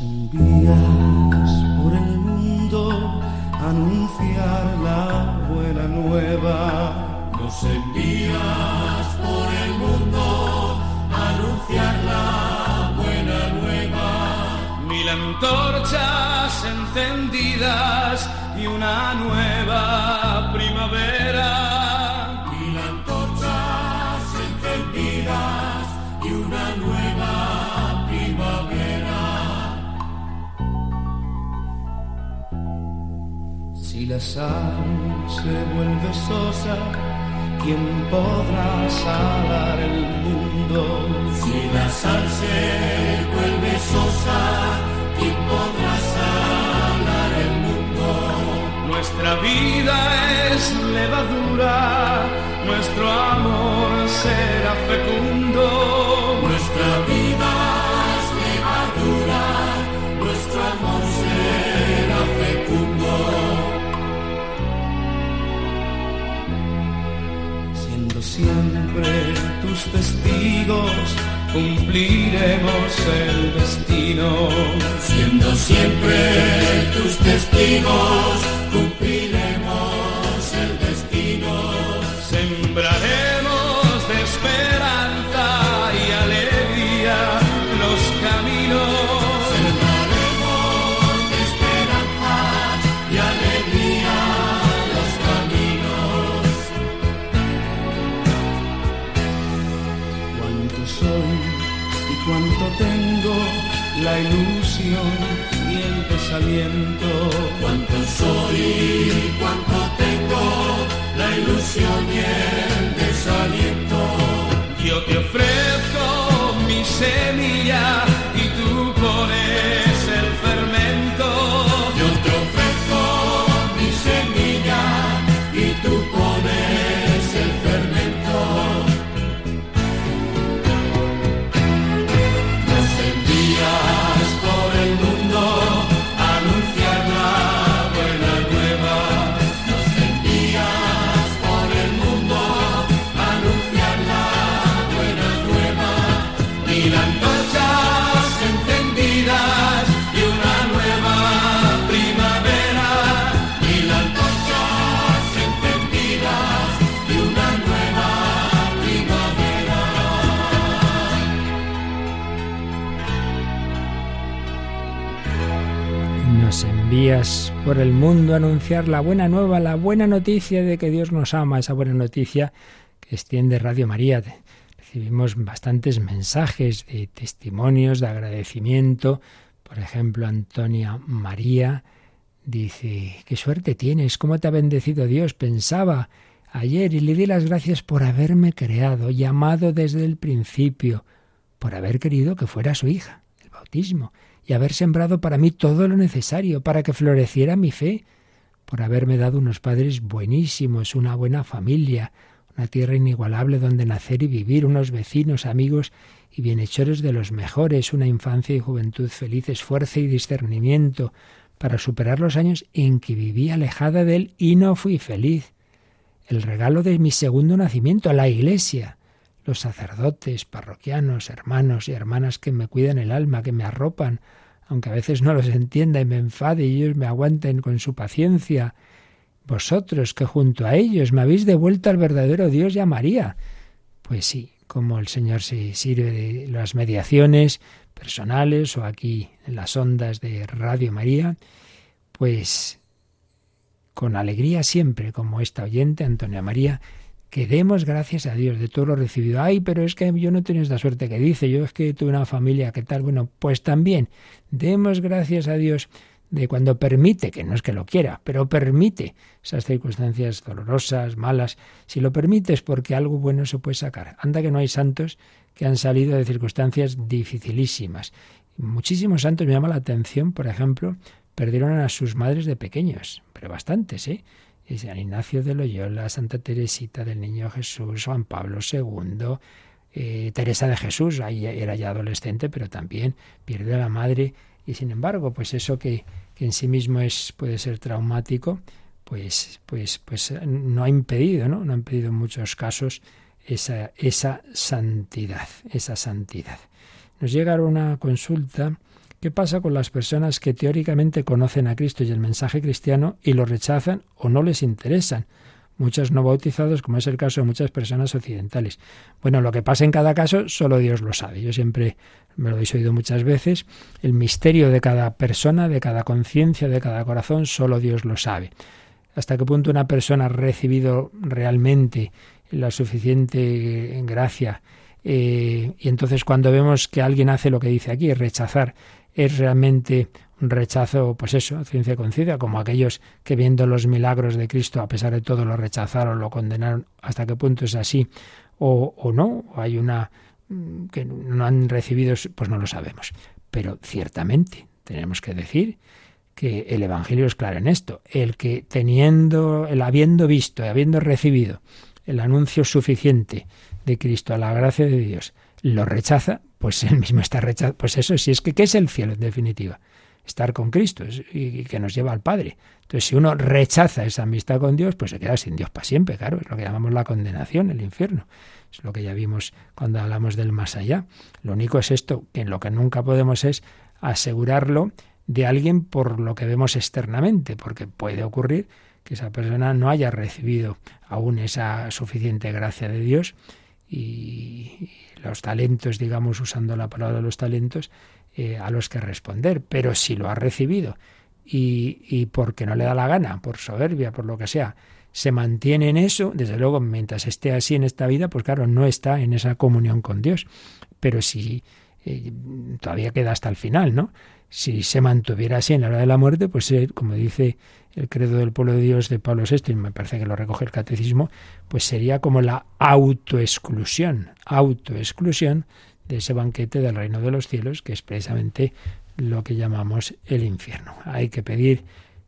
Envías por el mundo a anunciar la buena nueva. Nos envías por el mundo a anunciar la buena nueva. Mil antorchas encendidas y una nueva primavera. la sal se vuelve sosa, ¿quién podrá sanar el mundo? Si la sal se vuelve sosa, ¿quién podrá sanar el mundo? Nuestra vida es levadura, nuestro amor será fecundo cumpliremos el destino. Siendo siempre tus testigos, cumpliremos. La ilusión y el desaliento. Cuánto soy, cuánto tengo la ilusión y el desaliento. Yo te ofrezco mi semilla y tú pones envías por el mundo anunciar la buena nueva, la buena noticia de que Dios nos ama, esa buena noticia que extiende Radio María. Recibimos bastantes mensajes de testimonios, de agradecimiento. Por ejemplo, Antonia María dice, qué suerte tienes, cómo te ha bendecido Dios. Pensaba ayer y le di las gracias por haberme creado, llamado desde el principio, por haber querido que fuera su hija, el bautismo y haber sembrado para mí todo lo necesario para que floreciera mi fe, por haberme dado unos padres buenísimos, una buena familia, una tierra inigualable donde nacer y vivir, unos vecinos, amigos y bienhechores de los mejores, una infancia y juventud felices, fuerza y discernimiento, para superar los años en que viví alejada de él y no fui feliz. El regalo de mi segundo nacimiento, la iglesia, los sacerdotes, parroquianos, hermanos y hermanas que me cuidan el alma, que me arropan, aunque a veces no los entienda y me enfade y ellos me aguanten con su paciencia. Vosotros que junto a ellos me habéis devuelto al verdadero Dios y a María. Pues sí, como el Señor se sirve de las mediaciones personales o aquí en las ondas de Radio María, pues con alegría siempre, como esta oyente, Antonia María, que demos gracias a Dios de todo lo recibido. Ay, pero es que yo no tengo esta suerte que dice, yo es que tuve una familia, ¿qué tal? Bueno, pues también demos gracias a Dios de cuando permite, que no es que lo quiera, pero permite esas circunstancias dolorosas, malas, si lo permite es porque algo bueno se puede sacar. Anda que no hay santos que han salido de circunstancias dificilísimas. Muchísimos santos me llama la atención, por ejemplo, perdieron a sus madres de pequeños, pero bastantes, ¿eh? San Ignacio de Loyola, Santa Teresita del Niño Jesús, Juan Pablo II, eh, Teresa de Jesús, ahí era ya adolescente, pero también pierde a la madre y sin embargo, pues eso que, que en sí mismo es puede ser traumático, pues pues pues no ha impedido, ¿no? No ha impedido en muchos casos esa esa santidad, esa santidad. Nos llega una consulta ¿Qué pasa con las personas que teóricamente conocen a Cristo y el mensaje cristiano y lo rechazan o no les interesan? Muchos no bautizados, como es el caso de muchas personas occidentales. Bueno, lo que pasa en cada caso, solo Dios lo sabe. Yo siempre me lo he oído muchas veces. El misterio de cada persona, de cada conciencia, de cada corazón, solo Dios lo sabe. Hasta qué punto una persona ha recibido realmente la suficiente gracia. Eh, y entonces cuando vemos que alguien hace lo que dice aquí, rechazar es realmente un rechazo, pues eso, ciencia conciencia, como aquellos que viendo los milagros de Cristo, a pesar de todo, lo rechazaron, lo condenaron, hasta qué punto es así, o, o no, o hay una mm, que no han recibido, pues no lo sabemos. Pero ciertamente tenemos que decir que el Evangelio es claro en esto, el que teniendo, el habiendo visto y habiendo recibido el anuncio suficiente de Cristo a la gracia de Dios, lo rechaza, pues él mismo está rechazado. Pues eso sí, es que ¿qué es el cielo en definitiva? Estar con Cristo y que nos lleva al Padre. Entonces, si uno rechaza esa amistad con Dios, pues se queda sin Dios para siempre, claro, es lo que llamamos la condenación, el infierno. Es lo que ya vimos cuando hablamos del más allá. Lo único es esto, que en lo que nunca podemos es asegurarlo de alguien por lo que vemos externamente, porque puede ocurrir que esa persona no haya recibido aún esa suficiente gracia de Dios y los talentos, digamos, usando la palabra los talentos, eh, a los que responder. Pero si lo ha recibido y, y porque no le da la gana, por soberbia, por lo que sea, se mantiene en eso, desde luego, mientras esté así en esta vida, pues claro, no está en esa comunión con Dios. Pero si eh, todavía queda hasta el final, ¿no? Si se mantuviera así en la hora de la muerte, pues como dice el credo del pueblo de Dios de Pablo VI, y me parece que lo recoge el catecismo, pues sería como la autoexclusión, autoexclusión de ese banquete del reino de los cielos, que es precisamente lo que llamamos el infierno. Hay que pedir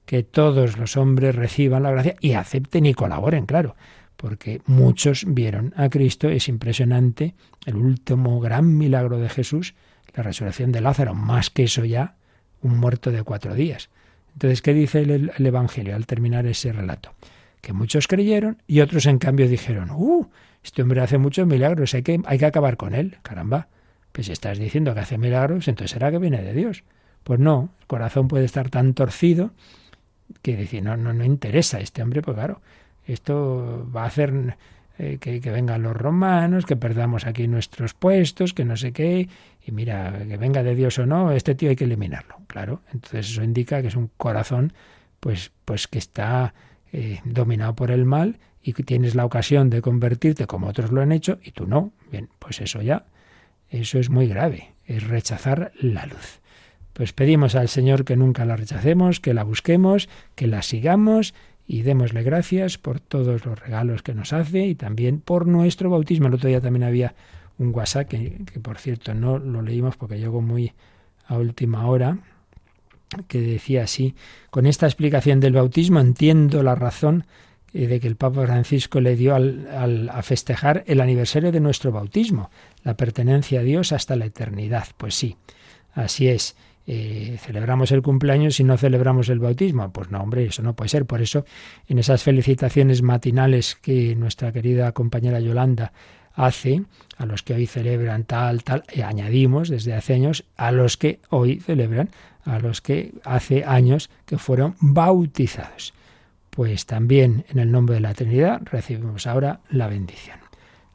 que todos los hombres reciban la gracia y acepten y colaboren, claro, porque muchos vieron a Cristo, es impresionante, el último gran milagro de Jesús, la resurrección de Lázaro, más que eso ya, un muerto de cuatro días. Entonces, ¿qué dice el, Evangelio al terminar ese relato? Que muchos creyeron y otros en cambio dijeron, ¡uh! Este hombre hace muchos milagros, hay que, hay que acabar con él. Caramba, pues si estás diciendo que hace milagros, entonces será que viene de Dios. Pues no, el corazón puede estar tan torcido que decir, no, no, no interesa este hombre, pues claro, esto va a hacer eh, que, vengan los romanos, que perdamos aquí nuestros puestos, que no sé qué, y mira, que venga de Dios o no, este tío hay que eliminarlo, claro. Entonces eso indica que es un corazón, pues, pues que está eh, dominado por el mal y que tienes la ocasión de convertirte como otros lo han hecho y tú no. Bien, pues eso ya, eso es muy grave, es rechazar la luz. Pues pedimos al Señor que nunca la rechacemos, que la busquemos, que la sigamos y démosle gracias por todos los regalos que nos hace y también por nuestro bautismo. El otro día también había un WhatsApp que, por cierto no lo leímos porque llegó muy a última hora que decía así, con esta explicación del bautismo entiendo la razón eh, de que el Papa Francisco le dio al, a festejar el aniversario de nuestro bautismo, la pertenencia a Dios hasta la eternidad. Pues sí, así es. Eh, celebramos el cumpleaños y no celebramos el bautismo. Pues no, hombre, eso no puede ser. Por eso, en esas felicitaciones matinales que nuestra querida compañera Yolanda hace, a los que hoy celebran tal, tal, y añadimos desde hace años a los que hoy celebran, a los que hace años que fueron bautizados. Pues también en el nombre de la Trinidad recibimos ahora la bendición.